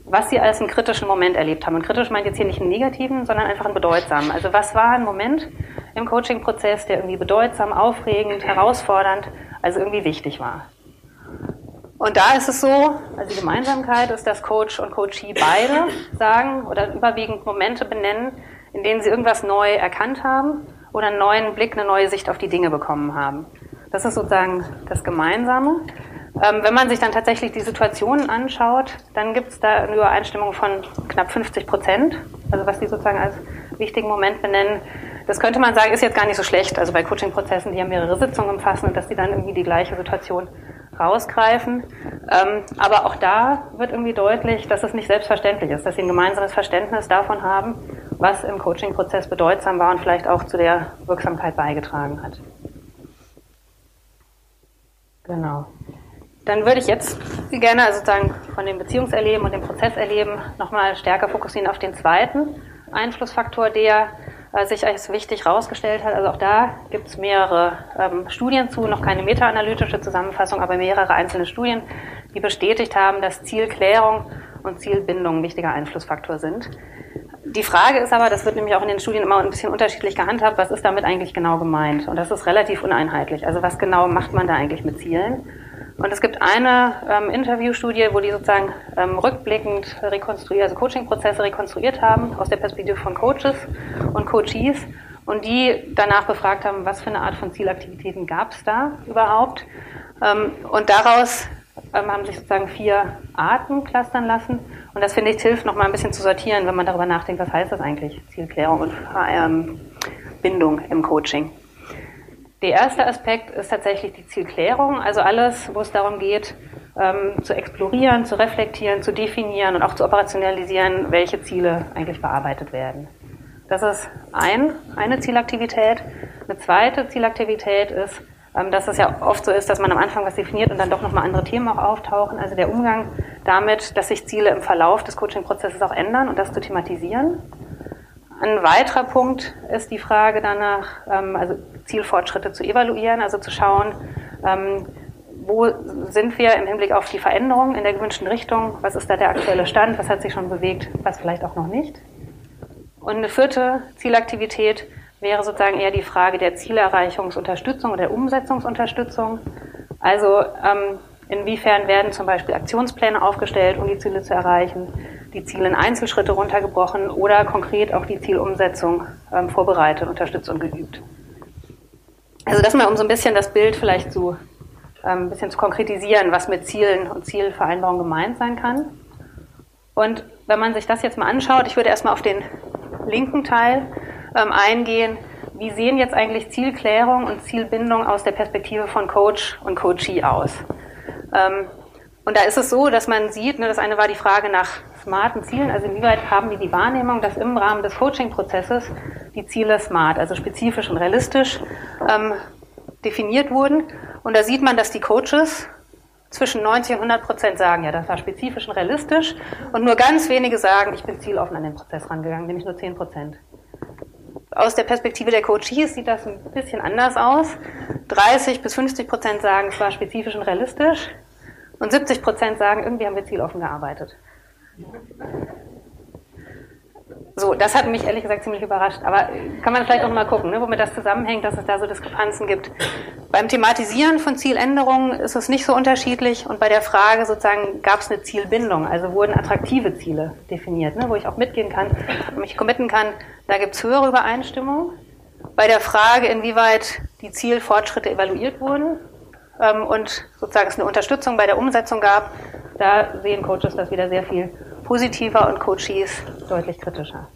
was Sie als einen kritischen Moment erlebt haben. Und kritisch meint jetzt hier nicht einen negativen, sondern einfach einen bedeutsamen. Also was war ein Moment im Coaching-Prozess, der irgendwie bedeutsam, aufregend, herausfordernd, also irgendwie wichtig war. Und da ist es so, also die Gemeinsamkeit ist, dass Coach und Coachee beide sagen oder überwiegend Momente benennen, in denen sie irgendwas neu erkannt haben oder einen neuen Blick, eine neue Sicht auf die Dinge bekommen haben. Das ist sozusagen das Gemeinsame. Ähm, wenn man sich dann tatsächlich die Situationen anschaut, dann gibt es da eine Übereinstimmung von knapp 50 Prozent, also was die sozusagen als wichtigen Moment benennen. Das könnte man sagen, ist jetzt gar nicht so schlecht. Also bei Coaching-Prozessen, die ja mehrere Sitzungen umfassen und dass die dann irgendwie die gleiche Situation rausgreifen. Ähm, aber auch da wird irgendwie deutlich, dass es nicht selbstverständlich ist, dass sie ein gemeinsames Verständnis davon haben, was im Coaching-Prozess bedeutsam war und vielleicht auch zu der Wirksamkeit beigetragen hat. Genau. Dann würde ich jetzt gerne also sozusagen von dem Beziehungserleben und dem Prozesserleben nochmal stärker fokussieren auf den zweiten Einflussfaktor, der sich als wichtig herausgestellt hat. Also auch da gibt es mehrere ähm, Studien zu, noch keine meta-analytische Zusammenfassung, aber mehrere einzelne Studien, die bestätigt haben, dass Zielklärung und Zielbindung ein wichtiger Einflussfaktor sind. Die Frage ist aber, das wird nämlich auch in den Studien immer ein bisschen unterschiedlich gehandhabt, was ist damit eigentlich genau gemeint? Und das ist relativ uneinheitlich. Also was genau macht man da eigentlich mit Zielen? Und es gibt eine ähm, Interviewstudie, wo die sozusagen ähm, rückblickend rekonstruiert, also Coaching-Prozesse rekonstruiert haben aus der Perspektive von Coaches und Coachees und die danach befragt haben, was für eine Art von Zielaktivitäten gab es da überhaupt. Ähm, und daraus ähm, haben sich sozusagen vier Arten clustern lassen. Und das finde ich hilft, noch mal ein bisschen zu sortieren, wenn man darüber nachdenkt, was heißt das eigentlich, Zielklärung und ähm, Bindung im Coaching. Der erste Aspekt ist tatsächlich die Zielklärung, also alles, wo es darum geht, ähm, zu explorieren, zu reflektieren, zu definieren und auch zu operationalisieren, welche Ziele eigentlich bearbeitet werden. Das ist ein, eine Zielaktivität. Eine zweite Zielaktivität ist, ähm, dass es ja oft so ist, dass man am Anfang was definiert und dann doch nochmal andere Themen auch auftauchen. Also der Umgang damit, dass sich Ziele im Verlauf des Coaching-Prozesses auch ändern und das zu thematisieren. Ein weiterer Punkt ist die Frage danach, ähm, also Zielfortschritte zu evaluieren, also zu schauen, ähm, wo sind wir im Hinblick auf die Veränderung in der gewünschten Richtung, was ist da der aktuelle Stand, was hat sich schon bewegt, was vielleicht auch noch nicht. Und eine vierte Zielaktivität wäre sozusagen eher die Frage der Zielerreichungsunterstützung oder der Umsetzungsunterstützung. Also ähm, inwiefern werden zum Beispiel Aktionspläne aufgestellt, um die Ziele zu erreichen, die Ziele in Einzelschritte runtergebrochen oder konkret auch die Zielumsetzung ähm, vorbereitet, unterstützt und geübt. Also das mal um so ein bisschen das Bild vielleicht zu ähm, ein bisschen zu konkretisieren, was mit Zielen und Zielvereinbarungen gemeint sein kann. Und wenn man sich das jetzt mal anschaut, ich würde erstmal auf den linken Teil ähm, eingehen. Wie sehen jetzt eigentlich Zielklärung und Zielbindung aus der Perspektive von Coach und Coachee aus? Ähm, und da ist es so, dass man sieht, ne, das eine war die Frage nach smarten Zielen, also inwieweit haben die die Wahrnehmung, dass im Rahmen des Coaching-Prozesses die Ziele smart, also spezifisch und realistisch ähm, definiert wurden. Und da sieht man, dass die Coaches zwischen 90 und 100 Prozent sagen, ja, das war spezifisch und realistisch. Und nur ganz wenige sagen, ich bin zieloffen an den Prozess rangegangen, nämlich nur 10 Prozent. Aus der Perspektive der Coaches sieht das ein bisschen anders aus. 30 bis 50 Prozent sagen, es war spezifisch und realistisch. Und 70 Prozent sagen, irgendwie haben wir zieloffen gearbeitet. So, das hat mich ehrlich gesagt ziemlich überrascht. Aber kann man vielleicht auch mal gucken, ne, womit das zusammenhängt, dass es da so Diskrepanzen gibt. Beim Thematisieren von Zieländerungen ist es nicht so unterschiedlich. Und bei der Frage sozusagen, gab es eine Zielbindung? Also wurden attraktive Ziele definiert, ne, wo ich auch mitgehen kann und mich committen kann. Da gibt es höhere Übereinstimmung. Bei der Frage, inwieweit die Zielfortschritte evaluiert wurden ähm, und sozusagen es eine Unterstützung bei der Umsetzung gab, da sehen Coaches das wieder sehr viel positiver und Coaches deutlich kritischer.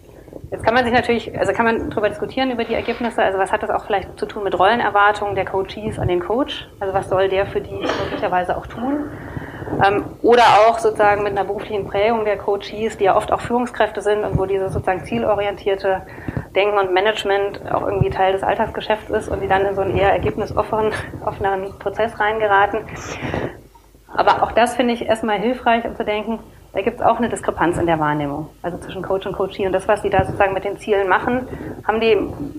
Jetzt kann man sich natürlich, also kann man darüber diskutieren über die Ergebnisse. Also was hat das auch vielleicht zu tun mit Rollenerwartungen der Coaches an den Coach? Also was soll der für die möglicherweise auch tun? Ähm, oder auch sozusagen mit einer beruflichen Prägung der Coaches, die ja oft auch Führungskräfte sind und wo dieses sozusagen zielorientierte Denken und Management auch irgendwie Teil des Alltagsgeschäfts ist und die dann in so einen eher ergebnisoffenen offenen Prozess reingeraten. Aber auch das finde ich erstmal hilfreich, um zu denken, da gibt es auch eine Diskrepanz in der Wahrnehmung. Also zwischen Coach und Coachee. Und das, was sie da sozusagen mit den Zielen machen, haben die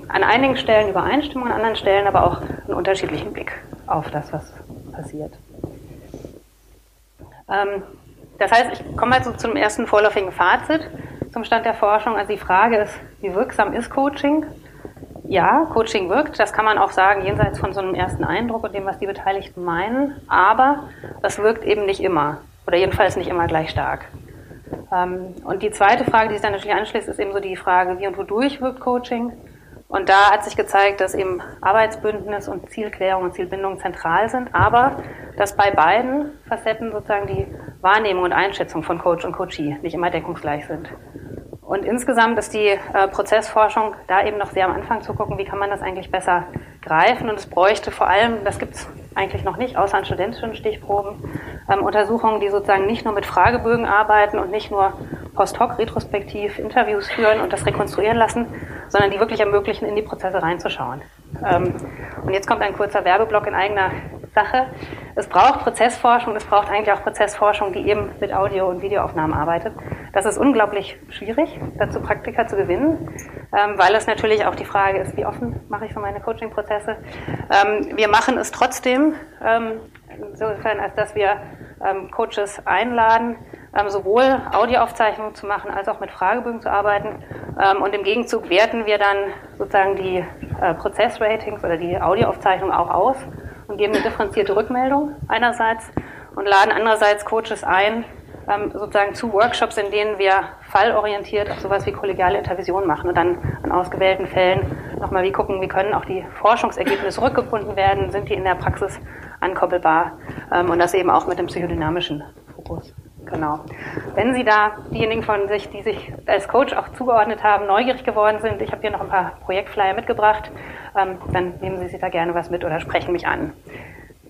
an einigen Stellen Übereinstimmung, an anderen Stellen aber auch einen unterschiedlichen Blick auf das, was passiert. Ähm, das heißt, ich komme also zum ersten vorläufigen Fazit zum Stand der Forschung. Also die Frage ist, wie wirksam ist Coaching? Ja, Coaching wirkt, das kann man auch sagen, jenseits von so einem ersten Eindruck und dem, was die Beteiligten meinen, aber das wirkt eben nicht immer oder jedenfalls nicht immer gleich stark. Ähm, und die zweite Frage, die sich dann natürlich anschließt, ist eben so die Frage, wie und wodurch wirkt Coaching? Und da hat sich gezeigt, dass eben Arbeitsbündnis und Zielklärung und Zielbindung zentral sind, aber dass bei beiden Facetten sozusagen die Wahrnehmung und Einschätzung von Coach und Coachee nicht immer deckungsgleich sind. Und insgesamt ist die äh, Prozessforschung da eben noch sehr am Anfang zu gucken, wie kann man das eigentlich besser greifen. Und es bräuchte vor allem, das gibt es eigentlich noch nicht, außer an studentischen Stichproben, ähm, Untersuchungen, die sozusagen nicht nur mit Fragebögen arbeiten und nicht nur post hoc retrospektiv Interviews führen und das rekonstruieren lassen, sondern die wirklich ermöglichen, in die Prozesse reinzuschauen. Ähm, und jetzt kommt ein kurzer Werbeblock in eigener Sache. Es braucht Prozessforschung, es braucht eigentlich auch Prozessforschung, die eben mit Audio- und Videoaufnahmen arbeitet. Das ist unglaublich schwierig, dazu Praktika zu gewinnen, ähm, weil es natürlich auch die Frage ist, wie offen mache ich so meine Coaching-Prozesse. Ähm, wir machen es trotzdem, ähm, insofern, als dass wir Coaches einladen, sowohl Audioaufzeichnungen zu machen, als auch mit Fragebögen zu arbeiten. Und im Gegenzug werten wir dann sozusagen die äh, Prozessratings oder die Audioaufzeichnung auch aus und geben eine differenzierte Rückmeldung einerseits und laden andererseits Coaches ein, ähm, sozusagen zu Workshops, in denen wir fallorientiert auch sowas wie kollegiale Intervision machen und dann an ausgewählten Fällen nochmal wie gucken, wie können auch die Forschungsergebnisse rückgebunden werden, sind die in der Praxis ankoppelbar ähm, und das eben auch mit dem psychodynamischen Fokus. Genau. Wenn Sie da diejenigen von sich, die sich als Coach auch zugeordnet haben, neugierig geworden sind, ich habe hier noch ein paar Projektflyer mitgebracht, ähm, dann nehmen Sie sich da gerne was mit oder sprechen mich an.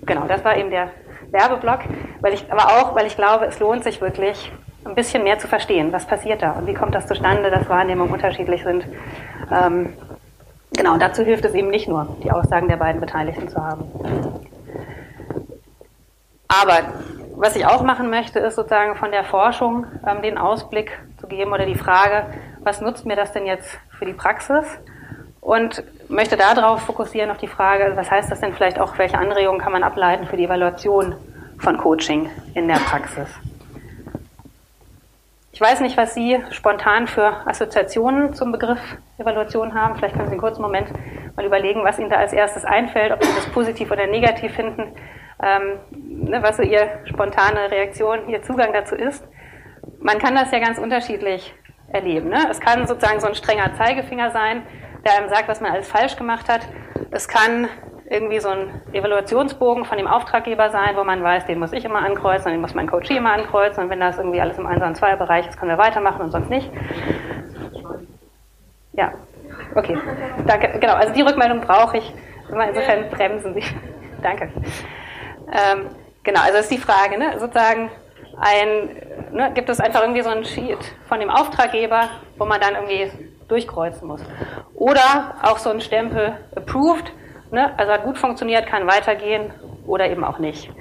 Genau, das war eben der Werbeblock, weil ich, aber auch, weil ich glaube, es lohnt sich wirklich, ein bisschen mehr zu verstehen, was passiert da und wie kommt das zustande, dass Wahrnehmungen unterschiedlich sind. Ähm, genau, dazu hilft es eben nicht nur, die Aussagen der beiden Beteiligten zu haben. Aber was ich auch machen möchte, ist sozusagen von der Forschung ähm, den Ausblick zu geben oder die Frage, was nutzt mir das denn jetzt für die Praxis? Und möchte darauf fokussieren, auf die Frage, was heißt das denn vielleicht auch, welche Anregungen kann man ableiten für die Evaluation von Coaching in der Praxis? Ich weiß nicht, was Sie spontan für Assoziationen zum Begriff Evaluation haben. Vielleicht können Sie einen kurzen Moment mal überlegen, was Ihnen da als erstes einfällt, ob Sie das positiv oder negativ finden ähm, ne, was so Ihr spontane Reaktion, Ihr Zugang dazu ist. Man kann das ja ganz unterschiedlich erleben. Ne? Es kann sozusagen so ein strenger Zeigefinger sein, der einem sagt, was man alles falsch gemacht hat. Es kann irgendwie so ein Evaluationsbogen von dem Auftraggeber sein, wo man weiß, den muss ich immer ankreuzen den muss mein Coach immer ankreuzen und wenn das irgendwie alles im 1 und 2 Bereich ist, können wir weitermachen und sonst nicht. Ja, okay. Danke. Genau, also die Rückmeldung brauche ich. Insofern bremsen Sie. Danke. Ähm, genau, also ist die Frage, ne, sozusagen ein, ne, gibt es einfach irgendwie so einen Sheet von dem Auftraggeber, wo man dann irgendwie durchkreuzen muss. Oder auch so ein Stempel approved, ne, also hat gut funktioniert, kann weitergehen oder eben auch nicht.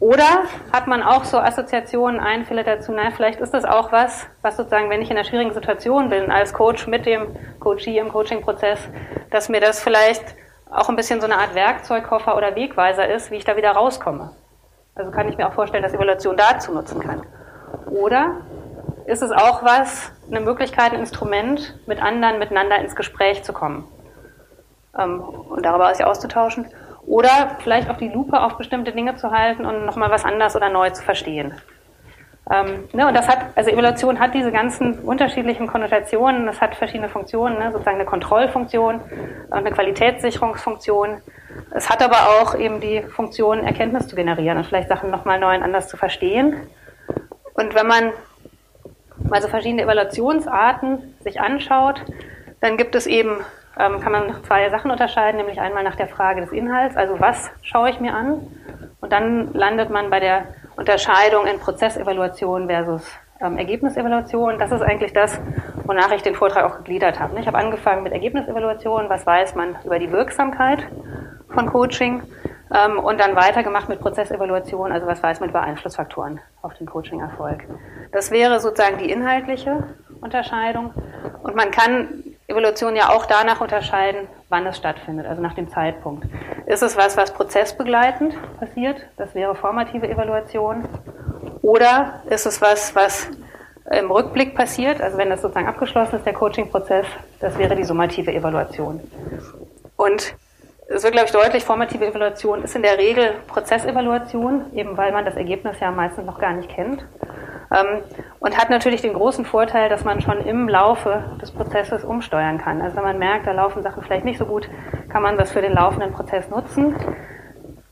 Oder hat man auch so Assoziationen, Einfälle dazu, na, vielleicht ist das auch was, was sozusagen, wenn ich in einer schwierigen Situation bin, als Coach mit dem Coachee im Coaching-Prozess, dass mir das vielleicht auch ein bisschen so eine Art Werkzeugkoffer oder Wegweiser ist, wie ich da wieder rauskomme. Also kann ich mir auch vorstellen, dass Evaluation dazu nutzen kann. Oder ist es auch was, eine Möglichkeit, ein Instrument, mit anderen miteinander ins Gespräch zu kommen ähm, und darüber sich auszutauschen? Oder vielleicht auch die Lupe auf bestimmte Dinge zu halten und nochmal was anders oder neu zu verstehen. Ähm, ne, und das hat, also Evaluation hat diese ganzen unterschiedlichen Konnotationen, das hat verschiedene Funktionen, ne, sozusagen eine Kontrollfunktion und eine Qualitätssicherungsfunktion. Es hat aber auch eben die Funktion, Erkenntnis zu generieren und vielleicht Sachen nochmal neu und anders zu verstehen. Und wenn man also verschiedene Evaluationsarten sich anschaut, dann gibt es eben, ähm, kann man zwei Sachen unterscheiden, nämlich einmal nach der Frage des Inhalts, also was schaue ich mir an Und dann landet man bei der Unterscheidung in Prozessevaluation versus ähm, Ergebnisevaluation. Das ist eigentlich das, wonach ich den Vortrag auch gegliedert habe. Ich habe angefangen mit Ergebnisevaluation, was weiß man über die Wirksamkeit von Coaching ähm, und dann weitergemacht mit Prozessevaluation, also was weiß man über Einflussfaktoren auf den Coaching-Erfolg. Das wäre sozusagen die inhaltliche Unterscheidung. Und man kann Evaluation ja auch danach unterscheiden, wann es stattfindet, also nach dem Zeitpunkt. Ist es was, was prozessbegleitend passiert? Das wäre formative Evaluation. Oder ist es was, was im Rückblick passiert, also wenn das sozusagen abgeschlossen ist, der Coaching-Prozess, das wäre die summative Evaluation. Und es wird, glaube ich, deutlich, formative Evaluation ist in der Regel Prozessevaluation, eben weil man das Ergebnis ja meistens noch gar nicht kennt. Und hat natürlich den großen Vorteil, dass man schon im Laufe des Prozesses umsteuern kann. Also wenn man merkt, da laufen Sachen vielleicht nicht so gut, kann man das für den laufenden Prozess nutzen.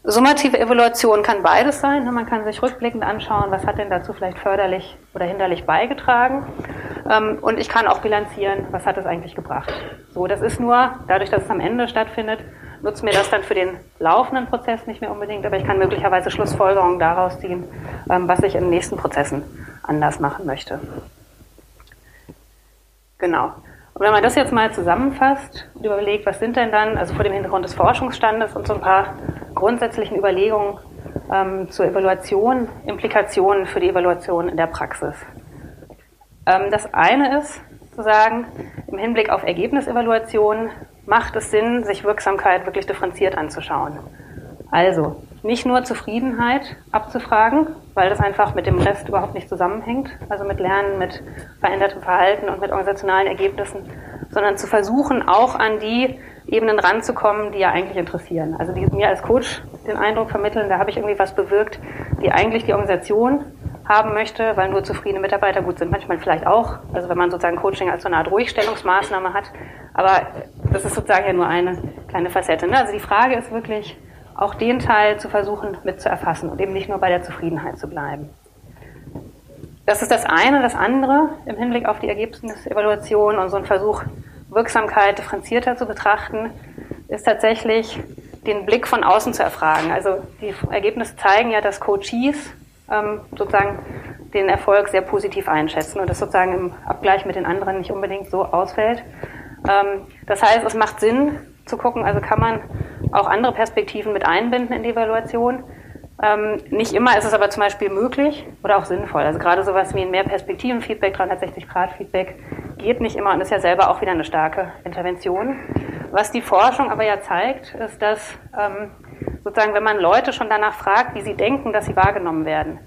Summative Evaluation kann beides sein. Ne? Man kann sich rückblickend anschauen, was hat denn dazu vielleicht förderlich oder hinderlich beigetragen. Ähm, und ich kann auch bilanzieren, was hat es eigentlich gebracht. So, das ist nur, dadurch, dass es am Ende stattfindet, nutzt mir das dann für den laufenden Prozess nicht mehr unbedingt, aber ich kann möglicherweise Schlussfolgerungen daraus ziehen, ähm, was ich in nächsten Prozessen anders machen möchte. Genau. Und wenn man das jetzt mal zusammenfasst und überlegt, was sind denn dann, also vor dem Hintergrund des Forschungsstandes und so ein paar grundsätzlichen Überlegungen ähm, zur Evaluation, Implikationen für die Evaluation in der Praxis. Ähm, das eine ist zu sagen, im Hinblick auf Ergebnisevaluation macht es Sinn, sich Wirksamkeit wirklich differenziert anzuschauen. Also nicht nur Zufriedenheit abzufragen, weil das einfach mit dem Rest überhaupt nicht zusammenhängt, also mit Lernen, mit verändertem Verhalten und mit organisationalen Ergebnissen, sondern zu versuchen, auch an die Ebenen ranzukommen, die ja eigentlich interessieren. Also die mir als Coach den Eindruck vermitteln, da habe ich irgendwie was bewirkt, die eigentlich die Organisation haben möchte, weil nur zufriedene Mitarbeiter gut sind. Manchmal vielleicht auch, also wenn man sozusagen Coaching als so eine Art Ruhigstellungsmaßnahme hat. Aber das ist sozusagen ja nur eine kleine Facette. Ne? Also die Frage ist wirklich, auch den Teil zu versuchen mit zu erfassen und eben nicht nur bei der Zufriedenheit zu bleiben. Das ist das eine. Das andere im Hinblick auf die Ergebnisevaluation und so ein Versuch, Wirksamkeit differenzierter zu betrachten, ist tatsächlich den Blick von außen zu erfragen. Also die Ergebnisse zeigen ja, dass Coaches ähm, sozusagen den Erfolg sehr positiv einschätzen und das sozusagen im Abgleich mit den anderen nicht unbedingt so ausfällt. Ähm, das heißt, es macht Sinn zu gucken, also kann man auch andere Perspektiven mit einbinden in die Evaluation. Ähm, nicht immer ist es aber zum Beispiel möglich oder auch sinnvoll. Also gerade sowas wie ein Mehrperspektiven-Feedback, 360-Grad-Feedback geht nicht immer und ist ja selber auch wieder eine starke Intervention. Was die Forschung aber ja zeigt, ist, dass ähm, sozusagen, wenn man Leute schon danach fragt, wie sie denken, dass sie wahrgenommen werden,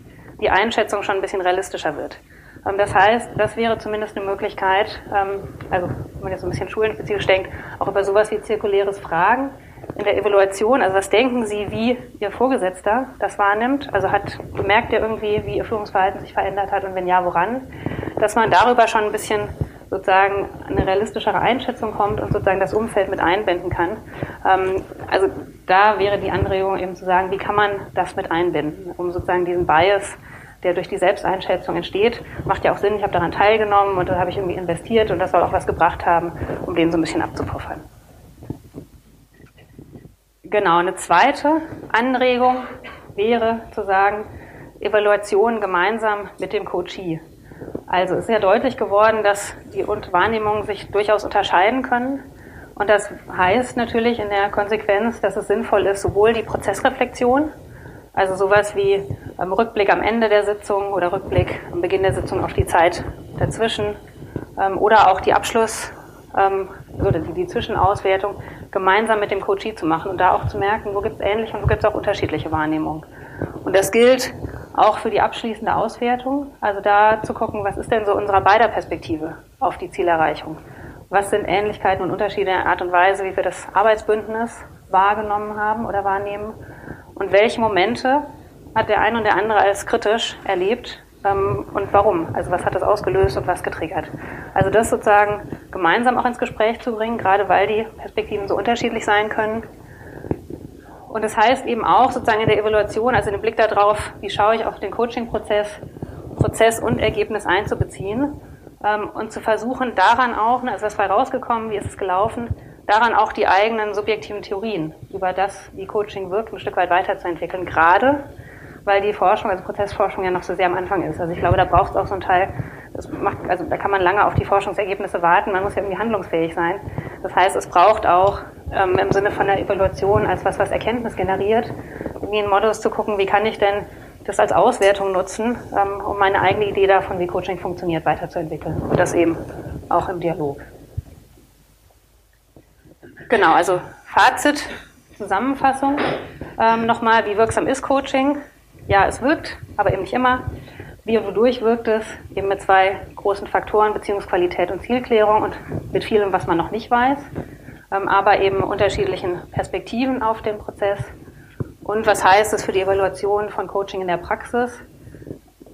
die Einschätzung schon ein bisschen realistischer wird. Ähm, das heißt, das wäre zumindest eine Möglichkeit, ähm, also wenn man jetzt so ein bisschen schulenspezifisch denkt, auch über sowas wie zirkuläres Fragen in der Evaluation, also was denken Sie, wie Ihr Vorgesetzter das wahrnimmt, also hat bemerkt er irgendwie, wie Ihr Führungsverhalten sich verändert hat? Und wenn ja, woran, dass man darüber schon ein bisschen sozusagen eine realistischere Einschätzung kommt und sozusagen das Umfeld mit einbinden kann. Ähm, also da wäre die Anregung eben zu sagen, wie kann man das mit einbinden, um sozusagen diesen Bias der durch die Selbsteinschätzung entsteht, macht ja auch Sinn, ich habe daran teilgenommen und da habe ich irgendwie investiert und das soll auch was gebracht haben, um den so ein bisschen abzupuffern. Genau, eine zweite Anregung wäre zu sagen, Evaluation gemeinsam mit dem Coachee. Also ist ja deutlich geworden, dass die Wahrnehmungen sich durchaus unterscheiden können. Und das heißt natürlich in der Konsequenz, dass es sinnvoll ist, sowohl die Prozessreflexion, also sowas wie ähm, Rückblick am Ende der Sitzung oder Rückblick am Beginn der Sitzung auf die Zeit dazwischen ähm, oder auch die Abschluss- ähm, oder die, die Zwischenauswertung gemeinsam mit dem Coachee zu machen und da auch zu merken, wo gibt es ähnliche und wo gibt es auch unterschiedliche Wahrnehmungen. Und das gilt auch für die abschließende Auswertung, also da zu gucken, was ist denn so unserer beider Perspektive auf die Zielerreichung. Was sind Ähnlichkeiten und Unterschiede in der Art und Weise, wie wir das Arbeitsbündnis wahrgenommen haben oder wahrnehmen und welche Momente hat der eine und der andere als kritisch erlebt ähm, und warum? Also was hat das ausgelöst und was getriggert? Also das sozusagen gemeinsam auch ins Gespräch zu bringen, gerade weil die Perspektiven so unterschiedlich sein können. Und das heißt eben auch sozusagen in der Evaluation, also den Blick darauf, wie schaue ich auf den Coaching-Prozess, Prozess und Ergebnis einzubeziehen ähm, und zu versuchen, daran auch, ne, also was war rausgekommen, wie ist es gelaufen, daran auch die eigenen subjektiven Theorien über das, wie Coaching wirkt, ein Stück weit weiterzuentwickeln. Gerade weil die Forschung, also Prozessforschung ja noch so sehr am Anfang ist. Also ich glaube, da braucht es auch so einen Teil, das macht, also da kann man lange auf die Forschungsergebnisse warten, man muss ja irgendwie handlungsfähig sein. Das heißt, es braucht auch ähm, im Sinne von der Evaluation als was, was Erkenntnis generiert, irgendwie in Modus zu gucken, wie kann ich denn das als Auswertung nutzen, ähm, um meine eigene Idee davon, wie Coaching funktioniert, weiterzuentwickeln. Und das eben auch im Dialog. Genau, also Fazit, Zusammenfassung. Ähm, Nochmal, wie wirksam ist Coaching? Ja, es wirkt, aber eben nicht immer. Wie und wodurch wirkt es? Eben mit zwei großen Faktoren, Beziehungsqualität und Zielklärung und mit vielem, was man noch nicht weiß, ähm, aber eben unterschiedlichen Perspektiven auf den Prozess. Und was heißt es für die Evaluation von Coaching in der Praxis?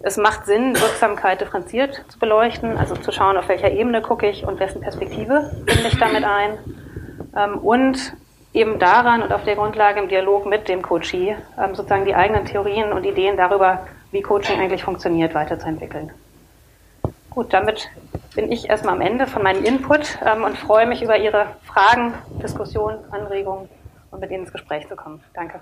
Es macht Sinn, Wirksamkeit differenziert zu beleuchten, also zu schauen, auf welcher Ebene gucke ich und wessen Perspektive binde ich damit ein. Ähm, und eben daran und auf der Grundlage im Dialog mit dem Coachee ähm, sozusagen die eigenen Theorien und Ideen darüber, wie Coaching eigentlich funktioniert, weiterzuentwickeln. Gut, damit bin ich erstmal am Ende von meinem Input ähm, und freue mich über Ihre Fragen, Diskussionen, Anregungen und mit Ihnen ins Gespräch zu kommen. Danke.